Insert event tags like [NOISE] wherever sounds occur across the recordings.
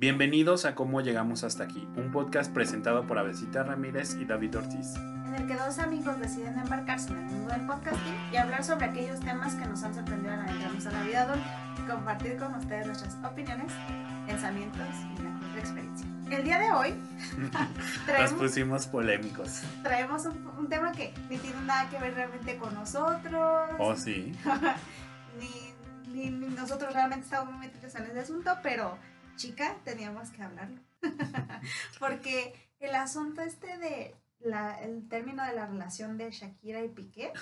Bienvenidos a Cómo Llegamos Hasta Aquí, un podcast presentado por Avesita Ramírez y David Ortiz. en el que dos amigos deciden embarcarse en el mundo del podcasting y hablar sobre aquellos temas que nos han sorprendido al adentrarnos a la vida adulta y compartir con ustedes nuestras opiniones, pensamientos y mejor experiencia. El día de hoy [LAUGHS] Nos pusimos polémicos. traemos un, un tema que ni tiene nada que ver realmente con nosotros, Oh, sí. [LAUGHS] ni, ni- ni nosotros realmente estamos muy metidos en ese asunto, pero chica, teníamos que hablarlo. [LAUGHS] Porque el asunto este de la, el término de la relación de Shakira y Piqué,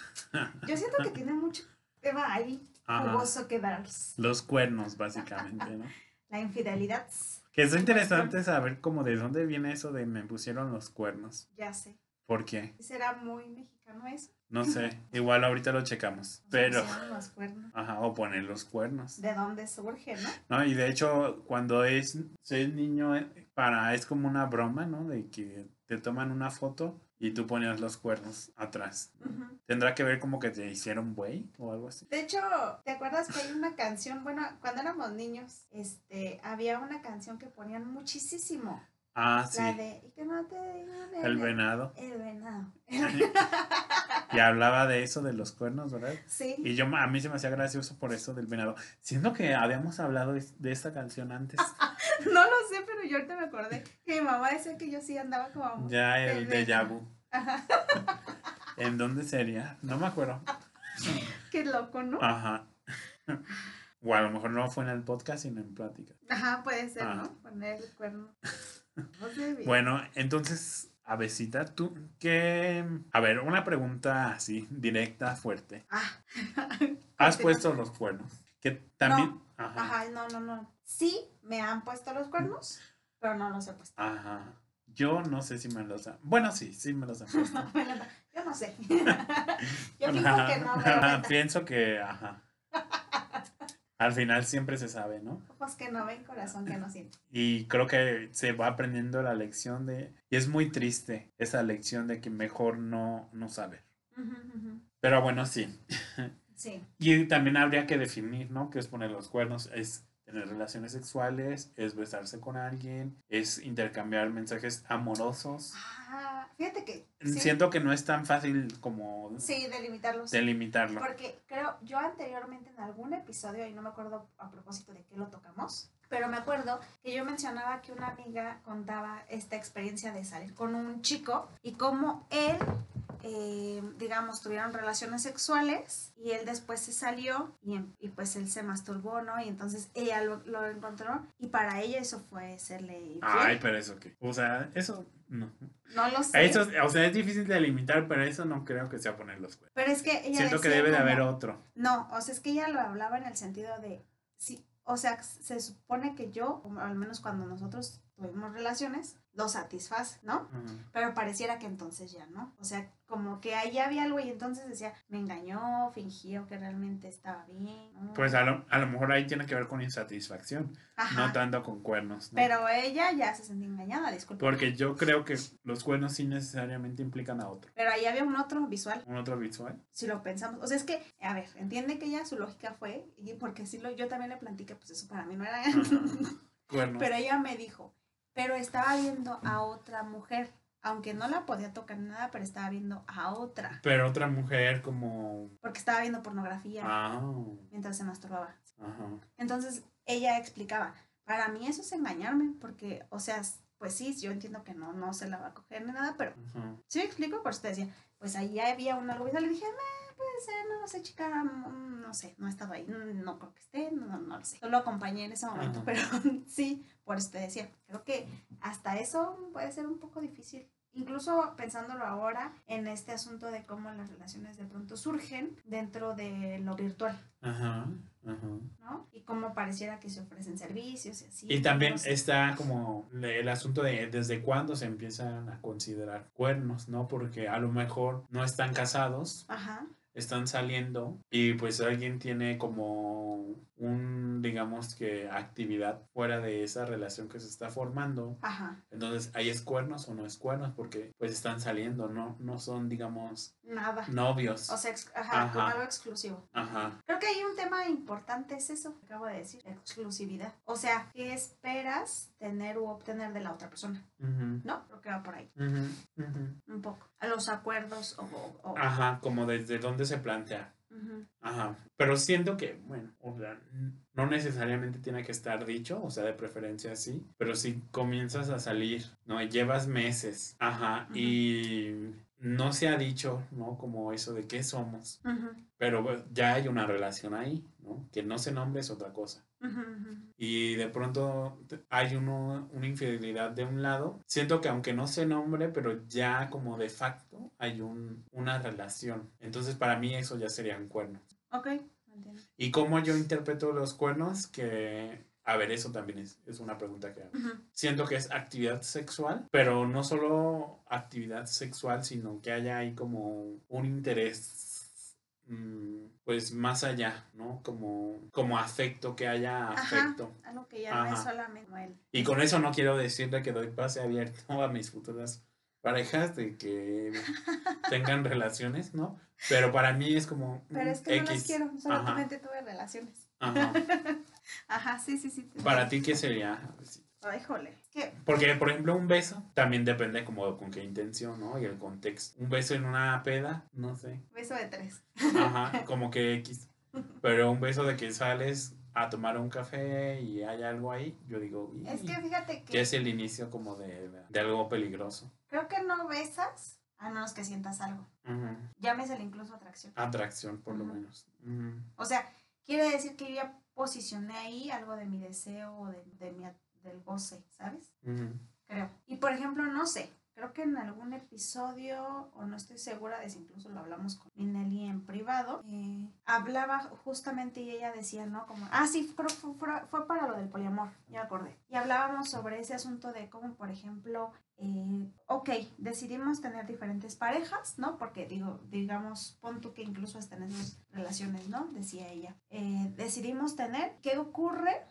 yo siento que tiene mucho tema ahí jugoso que dar. Los cuernos, básicamente, ¿no? [LAUGHS] La infidelidad, Que es interesante saber cómo de dónde viene eso de me pusieron los cuernos. ya sé. ¿Por qué? ¿Será muy mexicano eso? No sé. Igual ahorita lo checamos. Pero. Pusieron los cuernos. Ajá, o poner los cuernos. ¿De dónde surge, no? No, y de hecho, cuando es, es niño, eh, para, es como una broma, ¿no? De que te toman una foto y tú ponías los cuernos atrás. ¿Tendrá que ver como que te hicieron buey o algo así? De hecho, ¿te acuerdas que hay una canción? Bueno, cuando éramos niños, este, había una canción que ponían muchísimo. Ah, sí. La de y que no te digan El venado. El venado. [LAUGHS] Y hablaba de eso, de los cuernos, ¿verdad? Sí. Y yo, a mí se me hacía gracioso por eso del venado. Siendo que habíamos hablado de, esta canción antes. [LAUGHS] No lo sé, pero yo ahorita me acordé que mi mamá decía que yo sí andaba como. Ya el de venado. vu. [LAUGHS] ¿En dónde sería? No me acuerdo. Qué loco, ¿no? Ajá. O a lo mejor no fue en el podcast, sino en plática. Ajá, puede ser, Ah. ¿no? Poner el cuerno. [LAUGHS] No. Bueno, entonces, Avesita, tú, ¿qué? A ver, una pregunta así, directa, fuerte. Ah. [LAUGHS] ¿Has puesto los cuernos? Que también... Ajá. Ajá, no, no, no. Sí, me han puesto los cuernos, pero no los he puesto. Ajá. Yo no sé si me los han... Bueno, sí, sí me los han puesto. [LAUGHS] No, yo no sé. yo fijo que no. Pienso que, ajá. Al final siempre se sabe, ¿no? Ojos que no ven, corazón que no siente. Y creo que se va aprendiendo la lección de... Y es muy triste esa lección de que mejor no, no saber. Pero bueno, sí. Sí. [LAUGHS] Y también habría que definir, ¿no? ¿Qué es poner los cuernos? Es tener relaciones sexuales, es besarse con alguien, es intercambiar mensajes amorosos. Ah, fíjate que. Sí, Siento que no es tan fácil como sí delimitarlos. delimitarlo. Porque creo, yo anteriormente en algún episodio, y no me acuerdo a propósito de qué lo tocamos, pero me acuerdo que yo mencionaba que una amiga contaba esta experiencia de salir con un chico y cómo él, eh, digamos, tuvieron relaciones sexuales y él después se salió y, y pues él se masturbó, ¿no? Y entonces ella lo, lo encontró y para ella eso fue serle infiel. Ay, pero eso qué. O sea, eso no. no lo sé. Eso, o sea, es difícil de delimitar, pero eso no creo que sea poner los cuernos. pero es que ella Siento que debe de haber otro. No, o sea, es que ella lo hablaba en el sentido de, sí, o sea, se supone que yo, o al menos cuando nosotros tuvimos relaciones, lo satisface, ¿no? Pero pareciera que entonces ya, ¿no? O sea, como que ahí había algo y entonces decía, me engañó, fingió que realmente estaba bien. ¿no? Pues a lo, a lo mejor ahí tiene que ver con insatisfacción, Ajá. no tanto con cuernos. ¿no? Pero ella ya se sentía engañada, disculpe. Porque yo creo que los cuernos sí necesariamente implican a otro. Pero ahí había un otro visual, Un otro visual. si lo pensamos. O sea, es que, a ver, entiende que ella su lógica fue, y porque sí lo, yo también le platiqué, pues eso para mí no era... [LAUGHS] Cuernos. Pero ella me dijo, pero estaba viendo a otra mujer, aunque no la podía tocar ni nada, pero estaba viendo a otra, Pero otra mujer como... porque estaba viendo pornografía Ah, mientras se masturbaba. ajá. Entonces ella explicaba, para mí eso es engañarme, porque, o sea, pues sí, yo entiendo que no, no se la va a coger ni nada, pero sí me explico, por usted decía, pues ahí había un algo visual, le dije, "Meh, puede ser, no lo sé, chica, mm, no sé, no he estado ahí, mm, no creo que esté, no, no lo sé. Solo acompañé en ese momento, Ajá. pero [LAUGHS] sí, por eso te decía, creo que hasta eso puede ser un poco difícil. Incluso pensándolo ahora en este asunto de cómo las relaciones de pronto surgen dentro de lo virtual, Ajá, ajá. ¿no? Y cómo pareciera que se ofrecen servicios y así. Y también no sé. está como el asunto de desde cuándo se empiezan a considerar cuernos, ¿no? Porque a lo mejor no están casados, Ajá, están saliendo y pues alguien tiene como un, digamos que, actividad fuera de esa relación que se está formando. Ajá. Entonces, ¿hay es cuernos o no es cuernos? Porque pues están saliendo, no, no son, digamos, Nada. novios. O sea, ajá, Ajá. como algo exclusivo. Ajá. Creo que hay un tema importante, es eso que acabo de decir, exclusividad. O sea, ¿qué esperas tener u obtener de la otra persona? Ujú, ¿No? Creo que va por ahí, ujú. un poco. Los acuerdos o... o- o- Ajá, como desde dónde se plantea. Ajá, pero siento que, bueno, o sea, no necesariamente tiene que estar dicho, o sea, de preferencia sí, pero si comienzas a salir, ¿no? Y Llevas meses, ajá, y no se ha dicho, ¿no? Como eso de qué somos, pero ya hay una relación ahí, ¿no? Que no se nombre es otra cosa. Y de pronto hay uno, una infidelidad de un lado. Siento que aunque no se nombre, pero ya como de facto hay un, una relación. Entonces para mí eso ya serían cuernos. Ok, entiendo. ¿Y cómo yo interpreto los cuernos? Que, a ver, eso también es, es una pregunta que hago. Siento que es actividad sexual, pero no solo actividad sexual, sino que haya ahí como un interés, pues más allá, ¿no? Como, como afecto, que haya Ajá. afecto. Algo que ya no es Ajá. solamente él. Y con eso no quiero decirle que doy pase abierto [LAUGHS] a mis futuras parejas de que [LAUGHS] tengan relaciones, ¿no? Pero para mí es como Pero mm, es que no las X. quiero, Ajá, solamente tuve relaciones. ajá. [LAUGHS] Ajá, sí, sí, sí. Para ti, ¿qué sería? Ay, jole. Es que, Porque, por ejemplo, un beso también depende como con qué intención, ¿no? Y el contexto. Un beso en una peda, no sé. beso de tres. Ajá, [LAUGHS] como que X. Pero un beso de que sales a tomar un café y hay algo ahí, yo digo, Es que fíjate que que es el inicio como de, de algo peligroso. creo que no besas a menos que sientas algo. Ujú. Llámesele incluso atracción. Atracción, por lo menos. O sea, quiere decir que yo ya posicioné ahí algo de mi deseo o de, de mi, del goce, ¿sabes? Creo. Y por ejemplo, no sé, creo que en algún episodio, o no estoy segura de si incluso lo hablamos con Minelli en privado, eh, hablaba justamente y ella decía, ¿no? Como, ah, sí, fue, fue- fue para lo del poliamor, ya acordé. Y hablábamos sobre ese asunto de cómo, por ejemplo, eh, ok, decidimos tener diferentes parejas, ¿no? Porque digo, digamos, pon tú que incluso hasta en esas relaciones, ¿no? Decía ella. Eh, decidimos tener, ¿qué ocurre?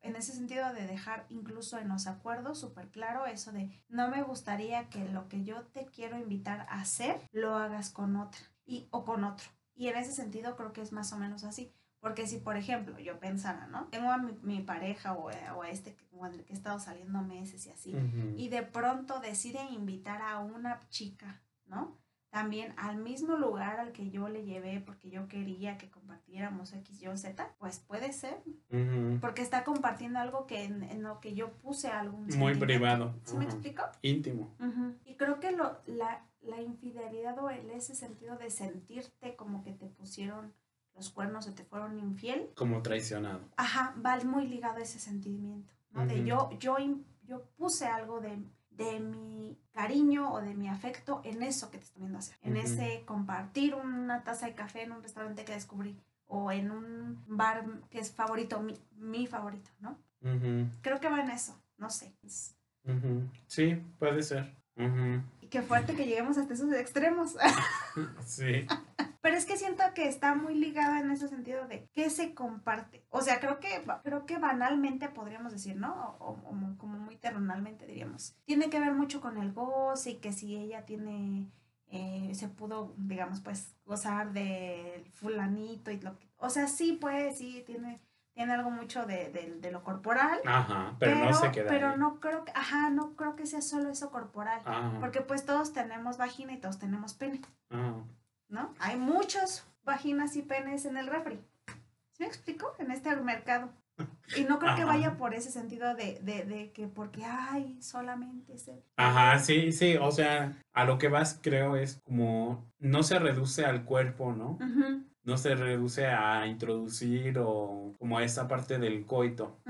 En ese sentido de dejar incluso en los acuerdos súper claro eso de no me gustaría que lo que yo te quiero invitar a hacer lo hagas con otra y, o con otro. Y en ese sentido creo que es más o menos así. Porque si, por ejemplo, yo pensara, ¿no? Tengo a mi, mi pareja o, a- o a este que- con el que he estado saliendo meses y así, y de pronto deciden invitar a una chica, ¿no? También al mismo lugar al que yo le llevé porque yo quería que compartiéramos X, Y, Z, pues puede ser, porque está compartiendo algo que en, en lo que yo puse algún Muy privado. ¿Sí me explico? Íntimo. Y creo que lo, la, la infidelidad o el ese sentido de sentirte como que te pusieron los cuernos o te fueron infiel, Como traicionado. ajá, va muy ligado a ese sentimiento, ¿no? De yo, yo, yo puse algo de, de mi cariño o de mi afecto en eso que te estoy viendo hacer, en ese compartir una taza de café en un restaurante que descubrí o en un bar que es favorito, mi, mi favorito, ¿no? Creo que va en eso, no sé. Ujú. Sí, puede ser. Qué fuerte que lleguemos hasta esos extremos. [LAUGHS] Sí. Pero es que siento que está muy ligada en ese sentido de qué se comparte. O sea, creo que creo que banalmente podríamos decir, ¿no? O, o como- como muy terrenalmente diríamos. Tiene que ver mucho con el goce y que si ella tiene eh, se pudo, digamos, pues gozar del fulanito y lo que, o sea, sí, pues sí tiene tiene algo mucho de, de- de lo corporal, Ajá, pero, no se queda pero ahí. no creo que, ajá, no creo que sea solo eso corporal, Ajá. porque pues todos tenemos vagina y todos tenemos pene. Ajá. ¿no? Hay muchos vaginas y penes en el refri. ¿Sí me explico? En este mercado. Y no creo que vaya por ese sentido de, de, de que porque, ay, solamente ese. Ajá, sí, sí, o sea, a lo que vas creo es como no se reduce al cuerpo, ¿no? Ujú, No se reduce a introducir o como a esa parte del coito,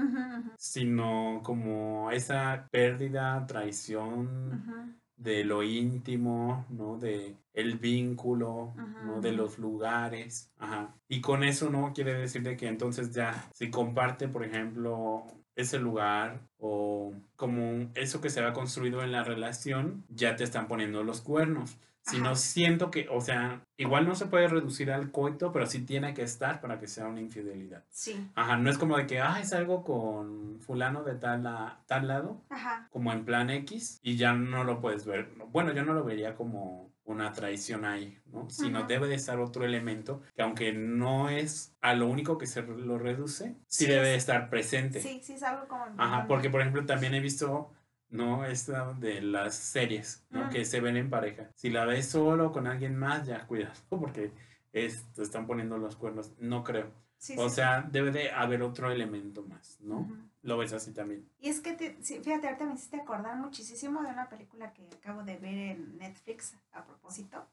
sino como esa pérdida, traición de lo íntimo, ¿no? De el vínculo, ¿no? De los lugares, ajá. Y con eso no quiere decir de que entonces ya, si comparte, por ejemplo, ese lugar o como eso que se ha construido en la relación, ya te están poniendo los cuernos. Si no siento que, o sea, igual no se puede reducir al coito, pero sí tiene que estar para que sea una infidelidad. Sí. Ajá, no es como de que, ah, es algo con fulano de tal, tal lado, Ajá. como en plan X, y ya no lo puedes ver. Bueno, yo no lo vería como una traición ahí, ¿no? Sino debe de estar otro elemento que aunque no es a lo único que se lo reduce, sí, debe de estar presente. Sí, sí, es algo como... Ajá, porque por ejemplo también he visto ¿no? Esta de las series, ¿no? Que se ven en pareja. Si la ves solo con alguien más, ya cuidado, [LAUGHS] porque te están poniendo los cuernos. No creo. O sea, debe de haber otro elemento más, ¿no? Lo ves así también. Y es que, fíjate, ahorita me hiciste acordar muchísimo de una película que acabo de ver en Netflix a propósito,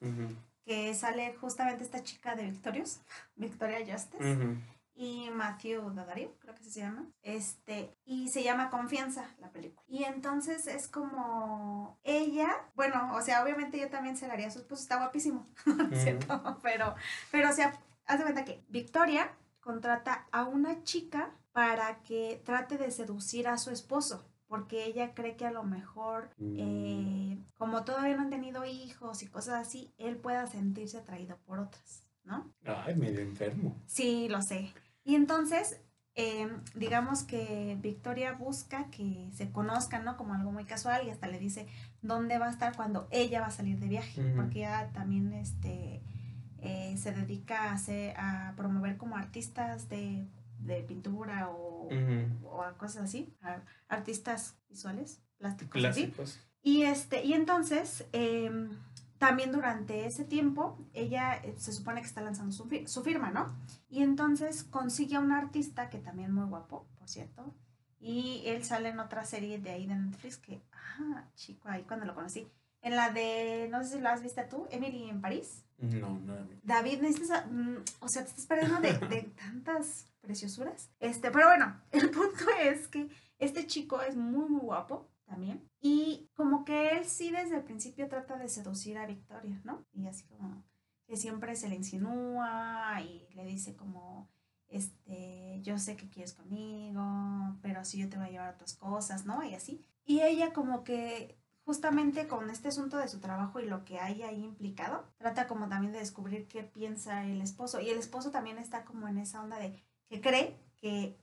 que sale justamente esta chica de Victorious, [LAUGHS] Victoria Justice y Matthew Daddario, creo que se llama. Este, y se llama Confianza la película. Y entonces es como ella, bueno, o sea, obviamente yo también se la haría esposo, está guapísimo, [LAUGHS] ¿cierto? Pero, pero o sea, haz de cuenta que Victoria contrata a una chica para que trate de seducir a su esposo porque ella cree que a lo mejor, eh, mm. como todavía no han tenido hijos y cosas así, él pueda sentirse atraído por otras, ¿no? Ay, medio enfermo. Sí, lo sé. Y entonces, em, digamos que Victoria busca que se conozcan, ¿no? Como algo muy casual y hasta le dice dónde va a estar cuando ella va a salir de viaje, porque ella también este, eh, se dedica a, hacer, a promover como artistas de, pintura o, a cosas así, artistas visuales, plásticos. Plásticos. Y, este, y entonces... Eh, también durante ese tiempo, ella eh, se supone que está lanzando su, su, firma, ¿no? Y entonces consigue a un artista que también muy guapo, por cierto. Y él sale en otra serie de ahí de Netflix que, ah, chico, ahí cuando lo conocí. En la de, no sé si lo has visto tú, Emily en París. No, no. David, necesitas, mm, o sea, te estás perdiendo de, de [LAUGHS] tantas preciosuras. Este, pero bueno, el punto es que este chico es muy, muy guapo también. Y como que él sí desde el principio trata de seducir a Victoria, ¿no? Y así como que siempre se le insinúa y le dice como, este, yo sé que quieres conmigo, pero sí yo te voy a llevar otras cosas, ¿no? Y así. Y ella como que justamente con este asunto de su trabajo y lo que hay ahí implicado, trata como también de descubrir qué piensa el esposo. Y el esposo también está como en esa onda de que cree que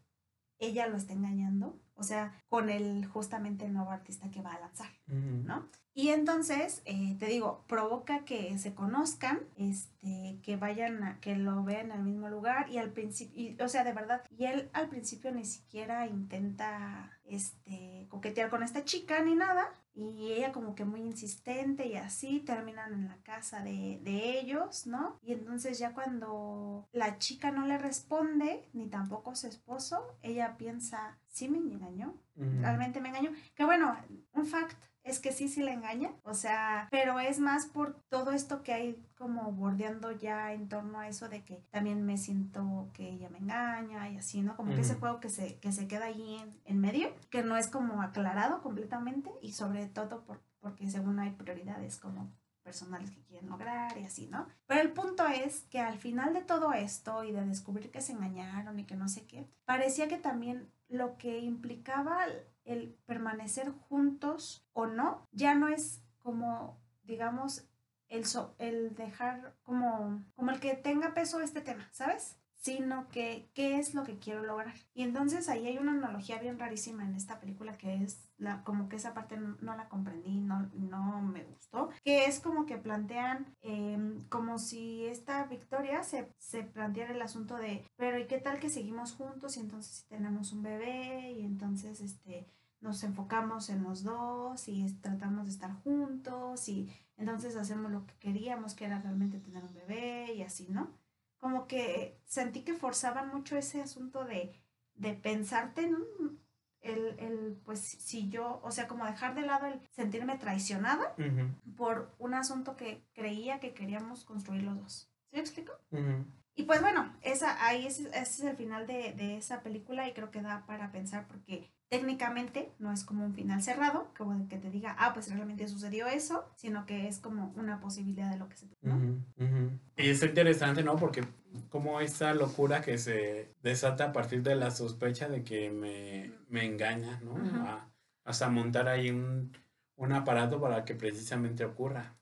ella lo está engañando o sea, con el justamente el nuevo artista que va a lanzar, ¿no? Y entonces, eh, te digo, provoca que se conozcan, este, que vayan, a, que lo vean al mismo lugar y al principio, o sea, de verdad, y él al principio ni siquiera intenta, este, coquetear con esta chica ni nada, y ella como que muy insistente y así terminan en la casa de, de, ellos, ¿no? Y entonces ya cuando la chica no le responde, ni tampoco su esposo, ella piensa, sí me engañó, realmente me engañó. Que bueno, un fact es que sí, sí le engaña, o sea, pero es más por todo esto que hay como bordeando ya en torno a eso de que también me siento que ella me engaña y así, ¿no? Como que ese juego que se, que se queda ahí en, en, medio, que no es como aclarado completamente y sobre todo por, porque según hay prioridades como personales que quieren lograr y así, ¿no? Pero el punto es que al final de todo esto y de descubrir que se engañaron y que no sé qué, parecía que también lo que implicaba el permanecer juntos o no, ya no es como, digamos, el, el dejar como, como el que tenga peso este tema, ¿sabes? Sino que qué es lo que quiero lograr. Y entonces ahí hay una analogía bien rarísima en esta película que es la, como que esa parte no, la comprendí, no, no me gustó, que es como que plantean em, como si esta victoria se, se planteara el asunto de, pero ¿y qué tal que seguimos juntos y entonces tenemos un bebé y entonces este nos enfocamos en los dos y tratamos de estar juntos y entonces hacemos lo que queríamos, que era realmente tener un bebé y así, ¿no? Como que sentí que forzaban mucho ese asunto de, de pensarte en el, el, pues si yo, o sea, como dejar de lado el sentirme traicionada por un asunto que creía que queríamos construir los dos. ¿Sí me explico? Y pues bueno, esa, ahí es, ese es el final de, de, esa película y creo que da para pensar porque técnicamente no es como un final cerrado, como que te diga, ah, pues realmente sucedió eso, sino que es como una posibilidad de lo que se... ¿no? Y es interesante, ¿no? Porque como esa locura que se desata a partir de la sospecha de que me, me engaña, ¿no? hasta montar ahí un, un aparato para que precisamente ocurra.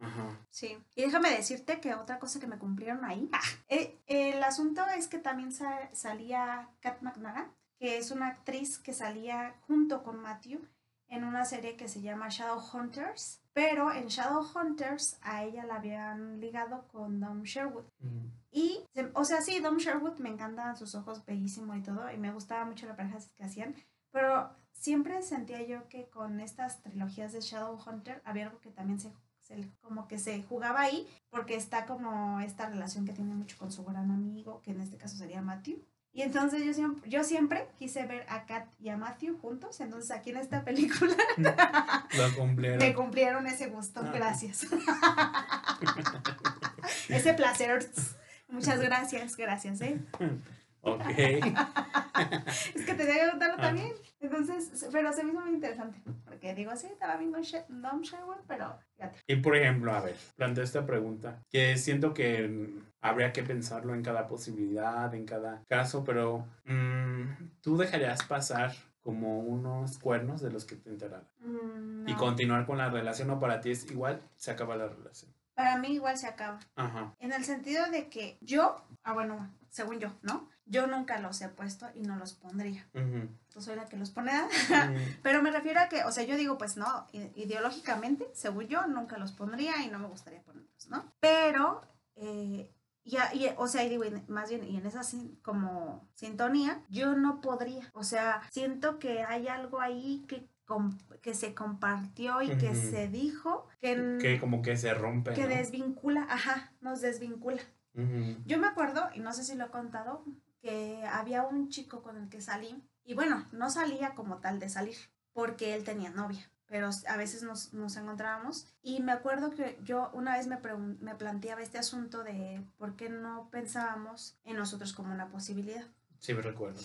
Ajá. Sí, y déjame decirte que otra cosa que me cumplieron ahí, ah, [LAUGHS] eh, el asunto es que también sa- salía Kat McNagan, que es una actriz que salía junto con Matthew en una serie que se llama Shadowhunters, pero en Shadowhunters a ella la habían ligado con Dom Sherwood. Ujú. Y, o sea, sí, Dom Sherwood me encantan sus ojos, bellísimo y todo, y me gustaba mucho la pareja que hacían, pero siempre sentía yo que con estas trilogías de Shadowhunter había algo que también se, se- como que se jugaba ahí, porque está como esta relación que tiene mucho con su gran amigo, que en este caso sería Matthew. Y entonces yo siempre, yo siempre quise ver a Kat y a Matthew juntos, entonces aquí en esta [LAUGHS] película cumplieron. me cumplieron ese gusto, Ah. gracias. [LAUGHS] ese placer. Muchas gracias, gracias, ¿eh? Ok. [LAUGHS] Es que tenía que contarlo Ah. también. Entonces, pero se me hizo muy interesante. Porque digo, sí, estaba bien con Dom Sherwood, pero fíjate. Y por ejemplo, a ver, planteo esta pregunta, que siento que mm, habría que pensarlo en cada posibilidad, en cada caso, pero mm, ¿tú dejarías pasar como unos cuernos de los que te enteraran? Mm, Y continuar con la relación o para ti es igual, se acaba la relación. Para mí igual se acaba. Ajá. En el sentido de que yo, ah, bueno, según yo, ¿no? Yo nunca los he puesto y no los pondría. Ujú. Yo soy la que los pone. [LAUGHS] Pero me refiero a que, o sea, yo digo, pues no, ideológicamente, según yo, nunca los pondría y no me gustaría ponerlos, ¿no? Pero, eh, ya, y, o sea, y digo, más bien, y en esa como sintonía, yo no podría. O sea, siento que hay algo ahí que, que se compartió y que se dijo que, como que se rompe. que ¿no? desvincula, ajá, nos desvincula. Yo me acuerdo, y no sé si lo he contado, que había un chico con el que salí, y bueno, no salía como tal de salir, porque él tenía novia, pero a veces nos, nos encontrábamos, y me acuerdo que yo una vez me, me planteaba este asunto de por qué no pensábamos en nosotros como una posibilidad. Sí, me recuerdo.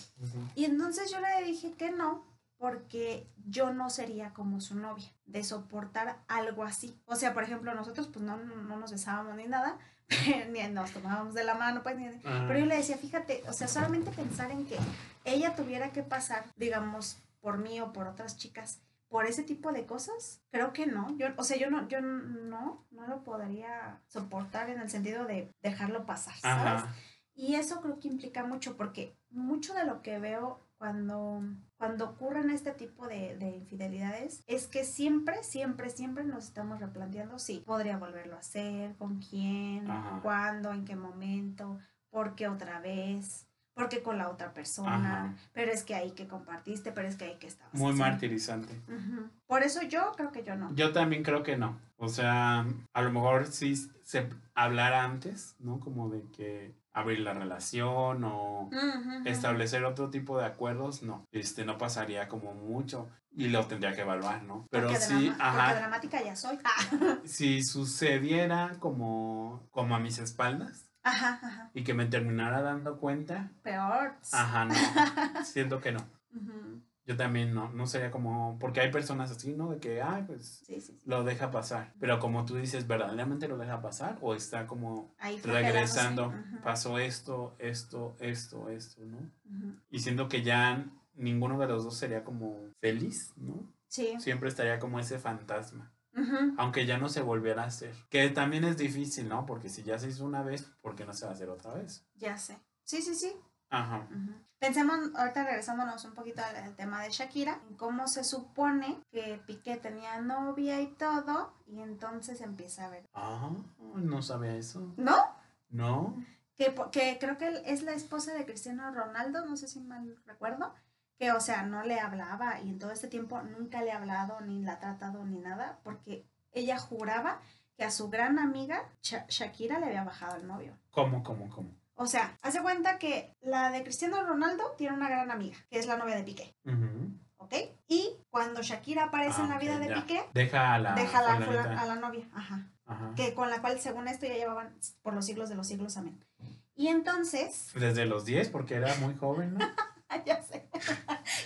Y entonces yo le dije que no, porque yo no sería como su novia, de soportar algo así. O sea, por ejemplo, nosotros pues no, no, no nos besábamos ni nada, [LAUGHS] nos tomábamos de la mano, pues ni... Ah, Pero yo le decía, fíjate, o sea, solamente pensar en que ella tuviera que pasar, digamos, por mí o por otras chicas, por ese tipo de cosas, creo que no. Yo, o sea, yo no, yo no, no lo podría soportar en el sentido de dejarlo pasar, ¿sabes? Ajá. Y eso creo que implica mucho, porque mucho de lo que veo cuando, cuando ocurren este tipo de, de infidelidades es que siempre, siempre, siempre nos estamos replanteando si podría volverlo a hacer, con quién, Ajá. cuándo, en qué momento, por qué otra vez, por qué con la otra persona, Ajá. pero es que ahí que compartiste, pero es que ahí que estabas. Muy haciendo. martirizante. Por eso yo creo que yo no. Yo también creo que no. O sea, a lo mejor sí se hablara antes, ¿no? Como de que abrir la relación o establecer otro tipo de acuerdos, no. Este no pasaría como mucho y lo tendría que evaluar, ¿no? Pero porque, sí, drama- ajá, dramática ya soy. [LAUGHS] si sucediera como como a mis espaldas Ajá, ajá. y que me terminara dando cuenta, Peor. ajá, no. [LAUGHS] Siento que no. Ujú. Yo también no, no sería como porque hay personas así, ¿no? De que, ay, pues Sí, sí, sí. lo deja pasar. Pero como tú dices, ¿verdaderamente lo deja pasar? ¿O está como Ahí regresando? Pasó esto, esto, esto, esto, ¿no? Y siento que ya ninguno de los dos sería como feliz, ¿no? Sí. Siempre estaría como ese fantasma. Aunque ya no se volviera a hacer. Que también es difícil, ¿no? Porque si ya se hizo una vez, ¿por qué no se va a hacer otra vez? Ya sé. Sí, sí, sí. Ajá. Pensemos, ahorita regresándonos un poquito al, al tema de Shakira, en cómo se supone que Piqué tenía novia y todo, y entonces empieza a ver. Ah, no sabía eso. ¿No? No. Que, creo que es la esposa de Cristiano Ronaldo, no sé si mal recuerdo, que o sea, no le hablaba y en todo este tiempo nunca le ha hablado, ni la ha tratado, ni nada, porque ella juraba que a su gran amiga Sha- Shakira le había bajado el novio. ¿Cómo, cómo, cómo? O sea, hace cuenta que la de Cristiano Ronaldo tiene una gran amiga, que es la novia de Piqué. ¿ok? Y cuando Shakira aparece Ah, en la ok, vida de ya. Piqué, Deja a la. deja la, a la novia, ajá, Ajá. que con la cual según esto ya llevaban por los siglos de los siglos, amén. Y entonces, Desde los 10, porque era muy joven, ¿no? [LAUGHS] ya sé,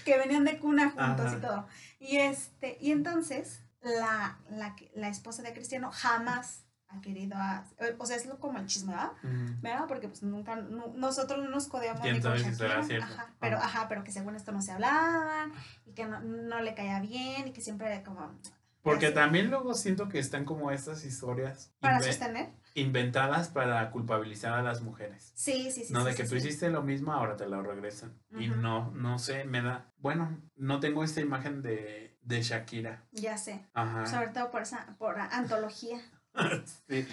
que venían de cuna juntos Ajá. y todo. Y este, y entonces la, la, la esposa de Cristiano jamás ha querido a, o sea, es lo, como el chisme, ¿verdad? Ujú. ¿verdad? Porque pues nunca, nu- nosotros no nos codeamos ¿Quién ni con sabe si será Shakira, cierto? ajá, pero, Ah. ajá, pero que según esto no se hablaban y que no, no le caía bien y que siempre como Porque también luego siento que están como estas historias para sostener. inventadas para culpabilizar a las mujeres. Sí, sí, sí. no, sí, de sí, que tú sí. hiciste lo mismo, ahora te lo regresan. Y no, no sé, me da, bueno, no tengo esta imagen de, de Shakira. Ya sé. Ajá. Sobre todo por esa, por antología. [LAUGHS] Sí.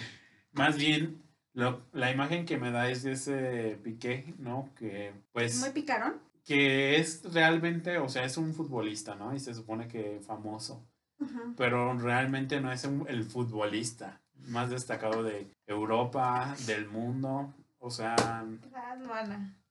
Más bien, lo- la imagen que me da es de ese Piqué, ¿no? Que pues Muy picarón. que es realmente, o sea, es un futbolista, ¿no? Y se supone que famoso, pero realmente no es un- el futbolista más destacado de Europa, del mundo, o sea.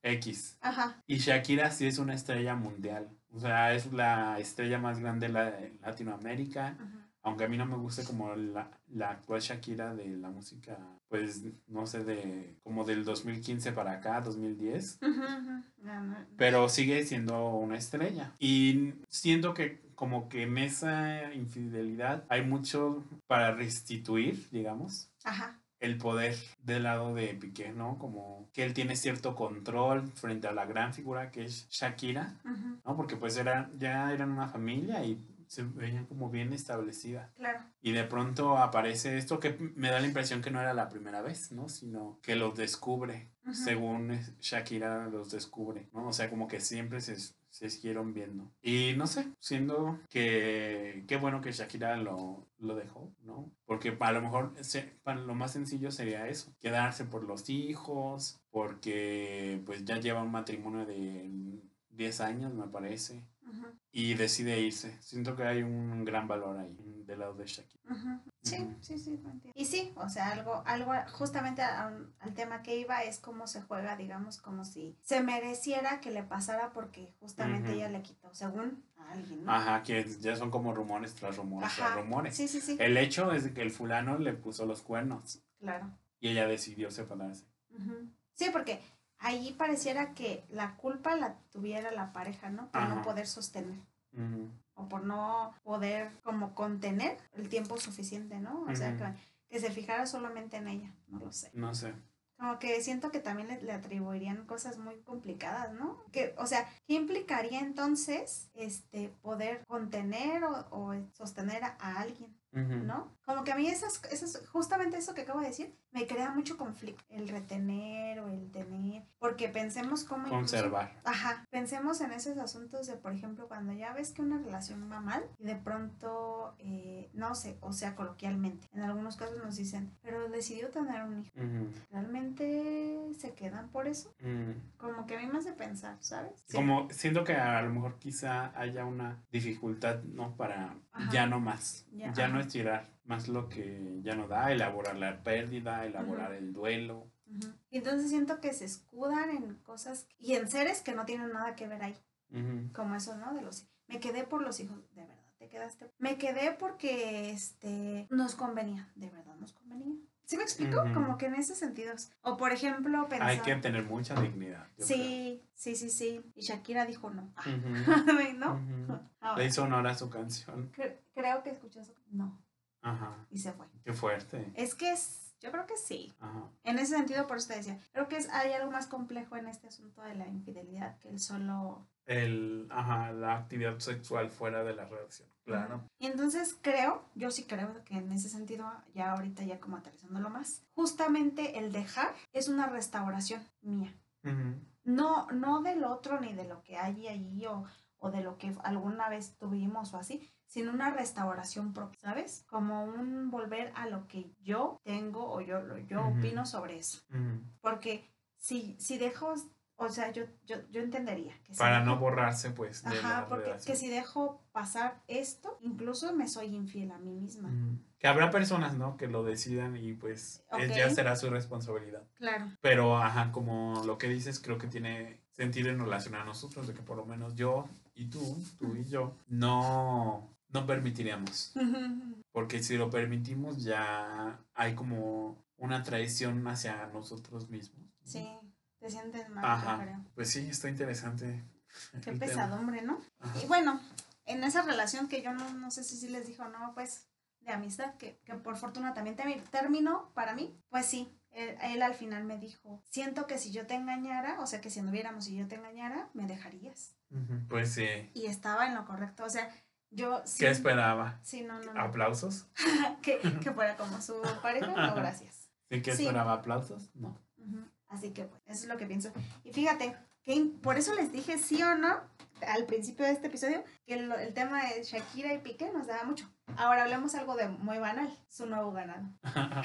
X. Ajá. Y Shakira sí es una estrella mundial, o sea, es la estrella más grande de la- de Latinoamérica. Ujú. Aunque a mí no me gusta como la, la actual Shakira de la música, pues no sé, de como del 2015 para acá, 2010, Ujú, ujú. No, no. pero sigue siendo una estrella. Y siento que como que en esa infidelidad hay mucho para restituir, digamos, Ajá. el poder del lado de Piqué, ¿no? Como que él tiene cierto control frente a la gran figura que es Shakira. ¿no? Porque pues era, ya eran una familia y se veían como bien establecida. Claro. Y de pronto aparece esto que me da la impresión que no era la primera vez, ¿no? Sino que los descubre, Ujú. según es- Shakira los descubre, ¿no? O sea, como que siempre se, se siguieron viendo. Y no sé, siendo que qué bueno que Shakira lo, lo dejó, ¿no? Porque a lo mejor se- para lo más sencillo sería eso, quedarse por los hijos, porque pues ya lleva un matrimonio de 10 años, me parece Y decide irse. Siento que hay un gran valor ahí del lado de Shakira. Ujú. Sí, sí, sí, entiendo. Y sí, o sea, algo, algo justamente a- al tema que iba es cómo se juega, digamos, como si se mereciera que le pasara porque justamente ella le quitó, según a alguien, ¿no? Ajá, que ya son como rumores tras rumores tras Ajá. rumores. Sí, sí, sí, El hecho es que el fulano le puso los cuernos claro. y ella decidió separarse. Sí, porque ahí pareciera que la culpa la tuviera la pareja, ¿no? Por no poder sostener o por no poder como contener el tiempo suficiente, ¿no? O sea, que, que se fijara solamente en ella, no lo sé. No sé. Como que siento que también le, le atribuirían cosas muy complicadas, ¿no? Que, o sea, ¿qué implicaría entonces este poder contener o, o sostener a, a alguien, ¿no? Como que a mí esas, esas, justamente eso que acabo de decir, me crea mucho conflicto, el retener o el tener, porque pensemos cómo incluso- Conservar. Ajá, pensemos en esos asuntos de, por ejemplo, cuando ya ves que una relación va mal y de pronto, eh, no sé, o sea, coloquialmente, en algunos casos nos dicen, pero decidió tener un hijo. ¿Realmente se quedan por eso? Como que a mí me hace pensar, ¿sabes? Sí. Como siento que a lo mejor quizá haya una dificultad, ¿no? Para Ajá. ya no más. Ya, Ya, no ajá. estirar más lo que ya no da, elaborar la pérdida, elaborar el duelo. Y entonces siento que se escudan en cosas y en seres que no tienen nada que ver ahí, como eso, ¿no? De los me quedé por los hijos, de verdad, te quedaste. Me quedé porque este nos convenía, de verdad nos convenía. ¿Sí me explico? Como que en esos sentidos. O por ejemplo, pensar Hay que tener mucha dignidad. Sí, sí, sí, sí. Y Shakira dijo no. creo. Ujú. [LAUGHS] ¿No? Ujú. [LAUGHS] Ahora, Le hizo honor a su canción. Cre- creo que escuchó eso. No. Ajá. Y se fue. Qué fuerte. Es que es, yo creo que sí. Ajá. En ese sentido, por eso te decía, creo que es, hay algo más complejo en este asunto de la infidelidad que el solo... El, ajá, la actividad sexual fuera de la relación. Claro. Y entonces creo, yo sí creo que en ese sentido, ya ahorita ya como aterrizándolo más, justamente el dejar es una restauración mía. Ujú. No, no del otro ni de lo que hay allí o, o de lo que alguna vez tuvimos o así, sino una restauración propia, ¿sabes? Como un volver a lo que yo tengo o yo, lo- yo opino sobre eso. Porque si, si dejo, o sea, yo, yo, yo entendería que si Para dejo- no borrarse, pues, de Ajá, la porque que si dejo pasar esto, incluso me soy infiel a mí misma. Que habrá personas, ¿no? Que lo decidan y pues es- ya será su responsabilidad. Claro. Pero, ajá, como lo que dices, creo que tiene sentido en relación a nosotros, de que por lo menos yo y tú, tú y yo, no, no permitiríamos. [LAUGHS] Porque si lo permitimos, ya hay como una traición hacia nosotros mismos. Sí, te sientes mal, Ajá. yo creo. Pues sí, está interesante. Qué pesadumbre, ¿no? Ajá. Y bueno, en esa relación que yo no, no sé si sí les dijo, no, pues de amistad, que, que por fortuna también termi- terminó para mí, pues sí, él, él al final me dijo, siento que si yo te engañara, o sea, que si anduviéramos y yo te engañara, me dejarías. Pues sí. Y estaba en lo correcto, o sea, yo sí. ¿Qué esperaba? Sí, no, no, no. ¿Aplausos? [LAUGHS] que, que fuera como su pareja, no, gracias. [LAUGHS] ¿Sí que Sí. esperaba aplausos? No. Así que pues, eso es lo que pienso. Y fíjate, que por eso les dije sí o no al principio de este episodio, que el, el tema de Shakira y Piqué nos daba mucho. Ahora hablemos algo de muy banal, su nuevo ganado. [LAUGHS]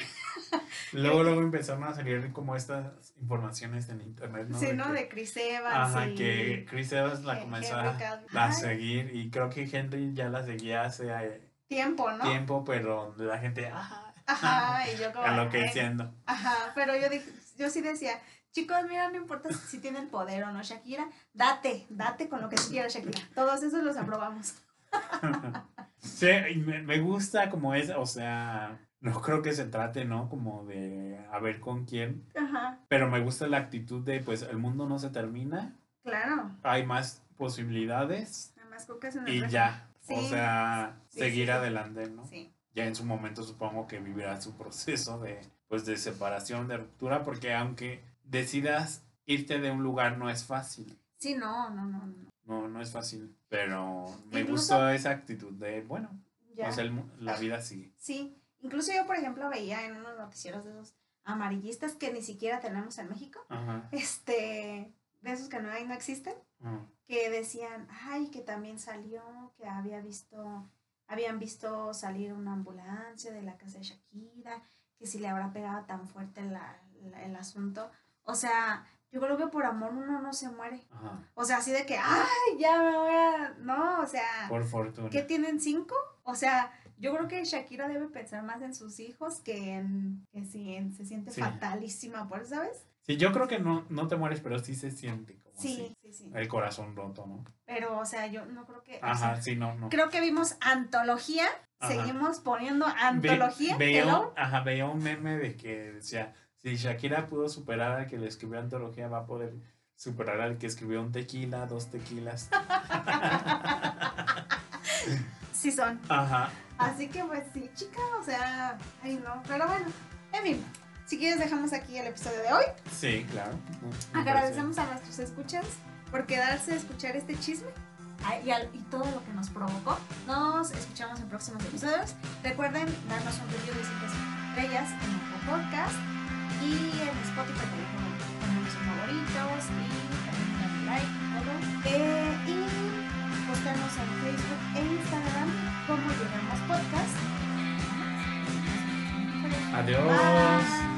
luego, luego empezaron a salir como estas informaciones en internet, ¿no? sí, De ¿no? que- De Chris Evans Ajá, y... que Chris Evans la comenzó a, seguir y creo que Henry ya la seguía hace eh, Tiempo, ¿no? tiempo, pero la gente, ajá, Ajá, [LAUGHS] y yo como... Enloqueciendo. Ajá, pero yo dije, yo sí decía, chicos, mira, no importa si tienen poder o no, Shakira, date, date con lo que quiera Shakira. Todos esos los aprobamos. [LAUGHS] Sí, me, me gusta como es, o sea, no creo que se trate, ¿no? Como de a ver con quién, Ajá, pero me gusta la actitud de, pues, el mundo no se termina, claro. hay más posibilidades Nada más en el y ya, o sea, Sí, seguir sí. adelante, ¿no? Sí, Ya en su momento supongo que vivirá su proceso de, pues, de separación, de ruptura, porque aunque decidas irte de un lugar no es fácil. sí, no, no, no, no. No, no es fácil, pero me Incluso- gustó esa actitud de, bueno, Ya. o sea, el mu- la vida sigue. Sí, incluso yo, por ejemplo, veía en unos noticieros de esos amarillistas que ni siquiera tenemos en México, Ajá. este, de esos que no hay, no existen, ajá. que decían, ay, que también salió, que había visto, habían visto salir una ambulancia de la casa de Shakira, que si le habrá pegado tan fuerte la- la- el asunto. O sea, yo creo que por amor uno no se muere. Ajá. O sea, así de que, ay, ya me voy a... No, o sea, Por fortuna. ¿qué tienen cinco? O sea, yo creo que Shakira debe pensar más en sus hijos que en que si en- se siente Sí. fatalísima por, ¿sabes? Sí, yo creo que no, no te mueres, pero sí se siente como Sí, así. sí, sí. El corazón roto, ¿no? Pero, o sea, yo no creo que... o Ajá, sea, sí, no, no. creo que vimos antología, Ajá. seguimos poniendo Ve- antología. veía, un, ajá, veía un meme de que decía, si Shakira pudo superar al que le escribió antología, va a poder superar al que escribió un tequila, dos tequilas. [LAUGHS] Sí son. Ajá. Así que pues sí, chica, o sea, ay no, pero bueno, en fin, si quieres dejamos aquí el episodio de hoy. Sí, claro. Me Agradecemos a nuestros escuchas por quedarse a escuchar este chisme y, al- y todo lo que nos provocó. Nos escuchamos en próximos episodios. Recuerden darnos un review de 5 estrellas en nuestro podcast y en Spotify también ponemos en favoritos y también dan like, todo. Eh, y postearnos en Facebook e Instagram como Llegamos Podcast. Adiós. Bye.